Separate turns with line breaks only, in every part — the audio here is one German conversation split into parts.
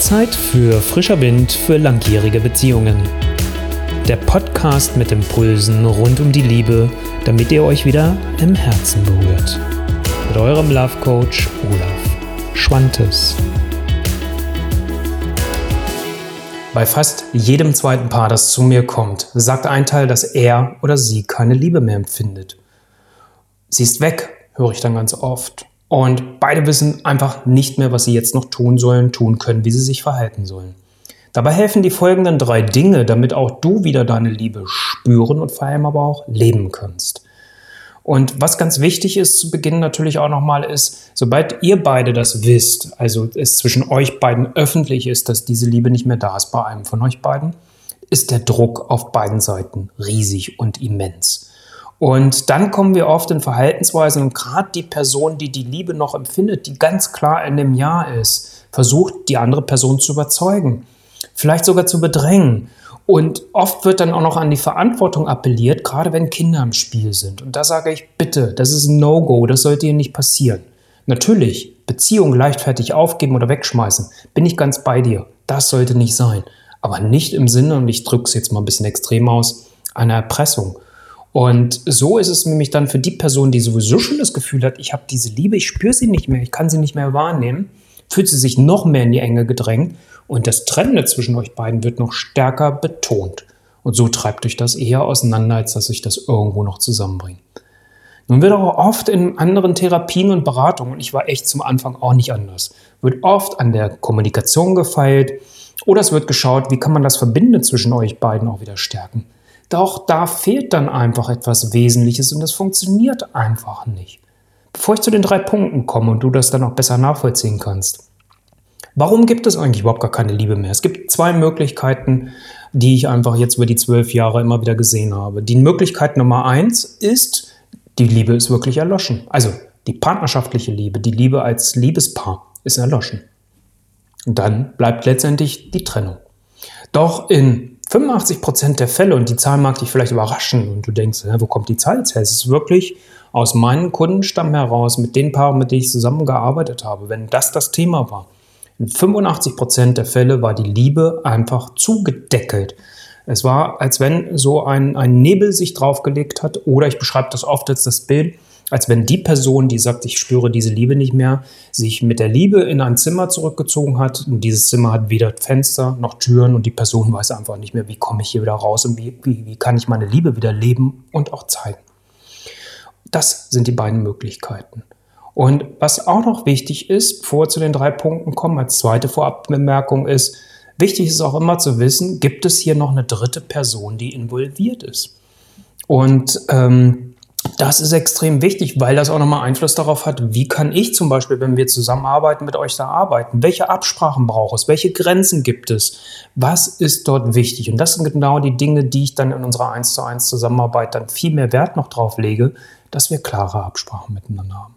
Zeit für frischer Wind für langjährige Beziehungen. Der Podcast mit Impulsen rund um die Liebe, damit ihr euch wieder im Herzen berührt. Mit eurem Love Coach Olaf Schwantes. Bei fast jedem zweiten Paar, das zu mir kommt, sagt ein Teil, dass er oder sie keine Liebe mehr empfindet. Sie ist weg, höre ich dann ganz oft. Und beide wissen einfach nicht mehr, was sie jetzt noch tun sollen, tun können, wie sie sich verhalten sollen. Dabei helfen die folgenden drei Dinge, damit auch du wieder deine Liebe spüren und vor allem aber auch leben kannst. Und was ganz wichtig ist zu Beginn natürlich auch nochmal ist, sobald ihr beide das wisst, also es zwischen euch beiden öffentlich ist, dass diese Liebe nicht mehr da ist bei einem von euch beiden, ist der Druck auf beiden Seiten riesig und immens. Und dann kommen wir oft in Verhaltensweisen und gerade die Person, die die Liebe noch empfindet, die ganz klar in dem Ja ist, versucht die andere Person zu überzeugen, vielleicht sogar zu bedrängen. Und oft wird dann auch noch an die Verantwortung appelliert, gerade wenn Kinder im Spiel sind. Und da sage ich, bitte, das ist ein No-Go, das sollte hier nicht passieren. Natürlich, Beziehungen leichtfertig aufgeben oder wegschmeißen, bin ich ganz bei dir. Das sollte nicht sein. Aber nicht im Sinne, und ich drücke es jetzt mal ein bisschen extrem aus, einer Erpressung. Und so ist es nämlich dann für die Person, die sowieso schon das Gefühl hat, ich habe diese Liebe, ich spüre sie nicht mehr, ich kann sie nicht mehr wahrnehmen, fühlt sie sich noch mehr in die Enge gedrängt und das Trennende zwischen euch beiden wird noch stärker betont. Und so treibt euch das eher auseinander, als dass sich das irgendwo noch zusammenbringt. Nun wird auch oft in anderen Therapien und Beratungen, und ich war echt zum Anfang auch nicht anders, wird oft an der Kommunikation gefeilt oder es wird geschaut, wie kann man das Verbinde zwischen euch beiden auch wieder stärken. Doch da fehlt dann einfach etwas Wesentliches und es funktioniert einfach nicht. Bevor ich zu den drei Punkten komme und du das dann auch besser nachvollziehen kannst. Warum gibt es eigentlich überhaupt gar keine Liebe mehr? Es gibt zwei Möglichkeiten, die ich einfach jetzt über die zwölf Jahre immer wieder gesehen habe. Die Möglichkeit Nummer eins ist, die Liebe ist wirklich erloschen. Also die partnerschaftliche Liebe, die Liebe als Liebespaar ist erloschen. Und dann bleibt letztendlich die Trennung. Doch in 85 Prozent der Fälle, und die Zahl mag dich vielleicht überraschen, und du denkst, wo kommt die Zahl jetzt her? Es ist wirklich aus meinem Kundenstamm heraus, mit den Paaren, mit denen ich zusammengearbeitet habe, wenn das das Thema war. In 85 Prozent der Fälle war die Liebe einfach zugedeckelt. Es war, als wenn so ein, ein Nebel sich draufgelegt hat, oder ich beschreibe das oft als das Bild, als wenn die Person, die sagt, ich spüre diese Liebe nicht mehr, sich mit der Liebe in ein Zimmer zurückgezogen hat. Und dieses Zimmer hat weder Fenster noch Türen und die Person weiß einfach nicht mehr, wie komme ich hier wieder raus und wie, wie, wie kann ich meine Liebe wieder leben und auch zeigen. Das sind die beiden Möglichkeiten. Und was auch noch wichtig ist, bevor wir zu den drei Punkten kommen, als zweite Vorabbemerkung ist, wichtig ist auch immer zu wissen, gibt es hier noch eine dritte Person, die involviert ist. Und ähm, das ist extrem wichtig, weil das auch nochmal Einfluss darauf hat, wie kann ich zum Beispiel, wenn wir zusammenarbeiten, mit euch da arbeiten? Welche Absprachen braucht es? Welche Grenzen gibt es? Was ist dort wichtig? Und das sind genau die Dinge, die ich dann in unserer 1 zu 1 Zusammenarbeit dann viel mehr Wert noch drauf lege, dass wir klare Absprachen miteinander haben.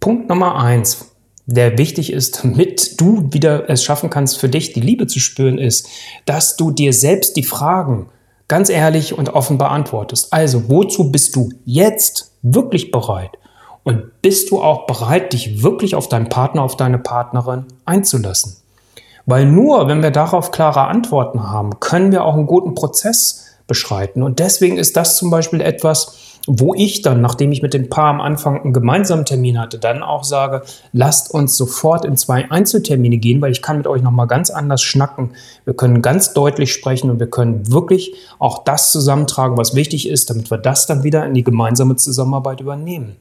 Punkt Nummer eins, der wichtig ist, damit du wieder es schaffen kannst, für dich die Liebe zu spüren, ist, dass du dir selbst die Fragen ganz ehrlich und offen beantwortest. Also, wozu bist du jetzt wirklich bereit? Und bist du auch bereit, dich wirklich auf deinen Partner, auf deine Partnerin einzulassen? Weil nur, wenn wir darauf klare Antworten haben, können wir auch einen guten Prozess beschreiten. Und deswegen ist das zum Beispiel etwas, wo ich dann, nachdem ich mit dem Paar am Anfang einen gemeinsamen Termin hatte, dann auch sage, lasst uns sofort in zwei Einzeltermine gehen, weil ich kann mit euch nochmal ganz anders schnacken. Wir können ganz deutlich sprechen und wir können wirklich auch das zusammentragen, was wichtig ist, damit wir das dann wieder in die gemeinsame Zusammenarbeit übernehmen.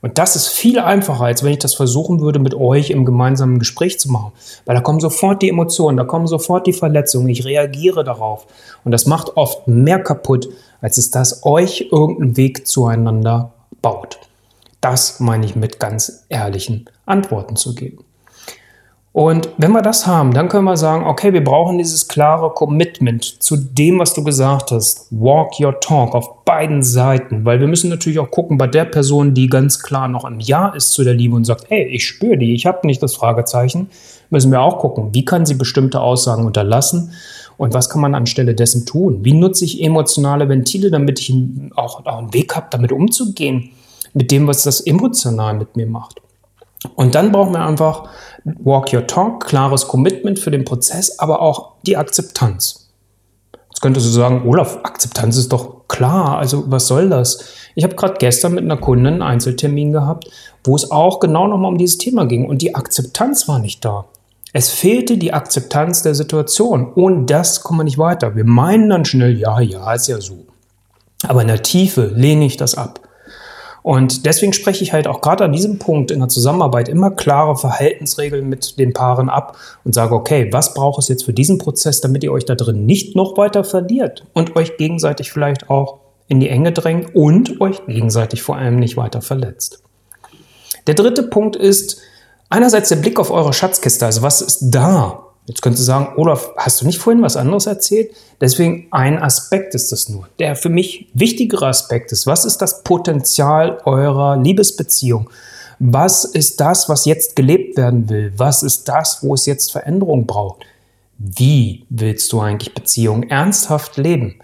Und das ist viel einfacher, als wenn ich das versuchen würde, mit euch im gemeinsamen Gespräch zu machen. Weil da kommen sofort die Emotionen, da kommen sofort die Verletzungen, ich reagiere darauf. Und das macht oft mehr kaputt, als es das euch irgendeinen Weg zueinander baut. Das meine ich mit ganz ehrlichen Antworten zu geben. Und wenn wir das haben, dann können wir sagen, okay, wir brauchen dieses klare Commitment zu dem, was du gesagt hast. Walk your talk auf beiden Seiten, weil wir müssen natürlich auch gucken bei der Person, die ganz klar noch im Ja ist zu der Liebe und sagt, hey, ich spüre die, ich habe nicht das Fragezeichen, müssen wir auch gucken, wie kann sie bestimmte Aussagen unterlassen und was kann man anstelle dessen tun? Wie nutze ich emotionale Ventile, damit ich auch, auch einen Weg habe, damit umzugehen, mit dem, was das emotional mit mir macht? Und dann brauchen wir einfach Walk Your Talk, klares Commitment für den Prozess, aber auch die Akzeptanz. Jetzt könntest du sagen, Olaf, Akzeptanz ist doch klar, also was soll das? Ich habe gerade gestern mit einer Kundin einen Einzeltermin gehabt, wo es auch genau nochmal um dieses Thema ging und die Akzeptanz war nicht da. Es fehlte die Akzeptanz der Situation. Ohne das kommen wir nicht weiter. Wir meinen dann schnell, ja, ja, ist ja so. Aber in der Tiefe lehne ich das ab. Und deswegen spreche ich halt auch gerade an diesem Punkt in der Zusammenarbeit immer klare Verhaltensregeln mit den Paaren ab und sage, okay, was braucht es jetzt für diesen Prozess, damit ihr euch da drin nicht noch weiter verliert und euch gegenseitig vielleicht auch in die Enge drängt und euch gegenseitig vor allem nicht weiter verletzt. Der dritte Punkt ist einerseits der Blick auf eure Schatzkiste, also was ist da? Jetzt könntest du sagen, Olaf, hast du nicht vorhin was anderes erzählt? Deswegen ein Aspekt ist das nur. Der für mich wichtigere Aspekt ist, was ist das Potenzial eurer Liebesbeziehung? Was ist das, was jetzt gelebt werden will? Was ist das, wo es jetzt Veränderung braucht? Wie willst du eigentlich Beziehungen ernsthaft leben?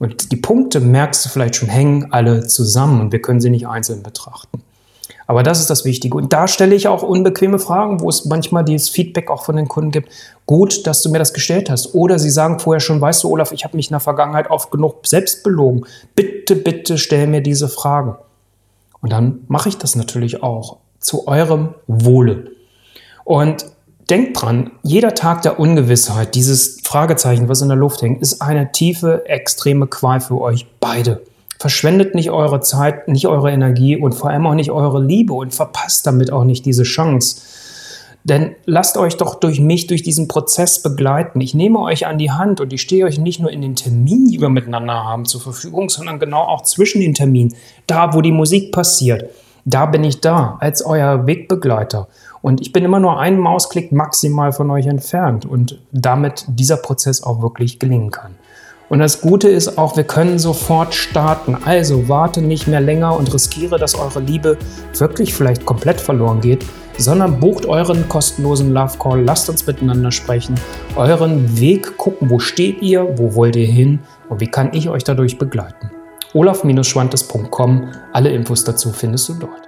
Und die Punkte merkst du vielleicht schon hängen alle zusammen und wir können sie nicht einzeln betrachten. Aber das ist das Wichtige. Und da stelle ich auch unbequeme Fragen, wo es manchmal dieses Feedback auch von den Kunden gibt. Gut, dass du mir das gestellt hast. Oder sie sagen vorher schon, weißt du, Olaf, ich habe mich in der Vergangenheit oft genug selbst belogen. Bitte, bitte stell mir diese Fragen. Und dann mache ich das natürlich auch zu eurem Wohle. Und denkt dran, jeder Tag der Ungewissheit, dieses Fragezeichen, was in der Luft hängt, ist eine tiefe, extreme Qual für euch beide. Verschwendet nicht eure Zeit, nicht eure Energie und vor allem auch nicht eure Liebe und verpasst damit auch nicht diese Chance. Denn lasst euch doch durch mich, durch diesen Prozess begleiten. Ich nehme euch an die Hand und ich stehe euch nicht nur in den Terminen, die wir miteinander haben, zur Verfügung, sondern genau auch zwischen den Terminen, da wo die Musik passiert. Da bin ich da als euer Wegbegleiter. Und ich bin immer nur einen Mausklick maximal von euch entfernt und damit dieser Prozess auch wirklich gelingen kann. Und das Gute ist auch, wir können sofort starten. Also warte nicht mehr länger und riskiere, dass eure Liebe wirklich vielleicht komplett verloren geht, sondern bucht euren kostenlosen Love Call, lasst uns miteinander sprechen, euren Weg gucken, wo steht ihr, wo wollt ihr hin und wie kann ich euch dadurch begleiten. olaf-schwantes.com, alle Infos dazu findest du dort.